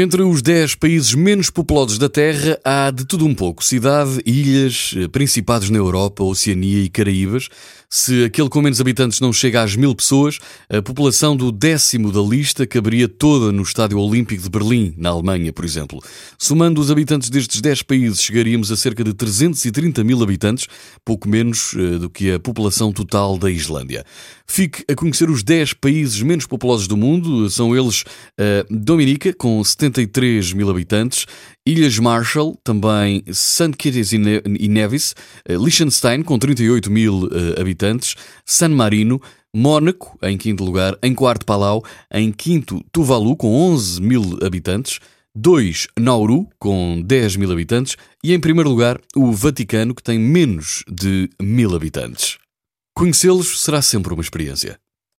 Entre os 10 países menos populosos da Terra há de tudo um pouco: cidade, ilhas, eh, principados na Europa, Oceania e Caraíbas. Se aquele com menos habitantes não chega às mil pessoas, a população do décimo da lista caberia toda no Estádio Olímpico de Berlim, na Alemanha, por exemplo. Somando os habitantes destes 10 países, chegaríamos a cerca de 330 mil habitantes, pouco menos eh, do que a população total da Islândia. Fique a conhecer os 10 países menos populosos do mundo, são eles a Dominica, com 70 73 mil habitantes, Ilhas Marshall, também St. Kitts e Nevis, eh, Liechtenstein, com 38 mil uh, habitantes, San Marino, Mónaco, em quinto lugar, em quarto Palau, em quinto Tuvalu, com 11 mil habitantes, 2 Nauru, com 10 mil habitantes, e em primeiro lugar o Vaticano, que tem menos de mil habitantes. Conhecê-los será sempre uma experiência.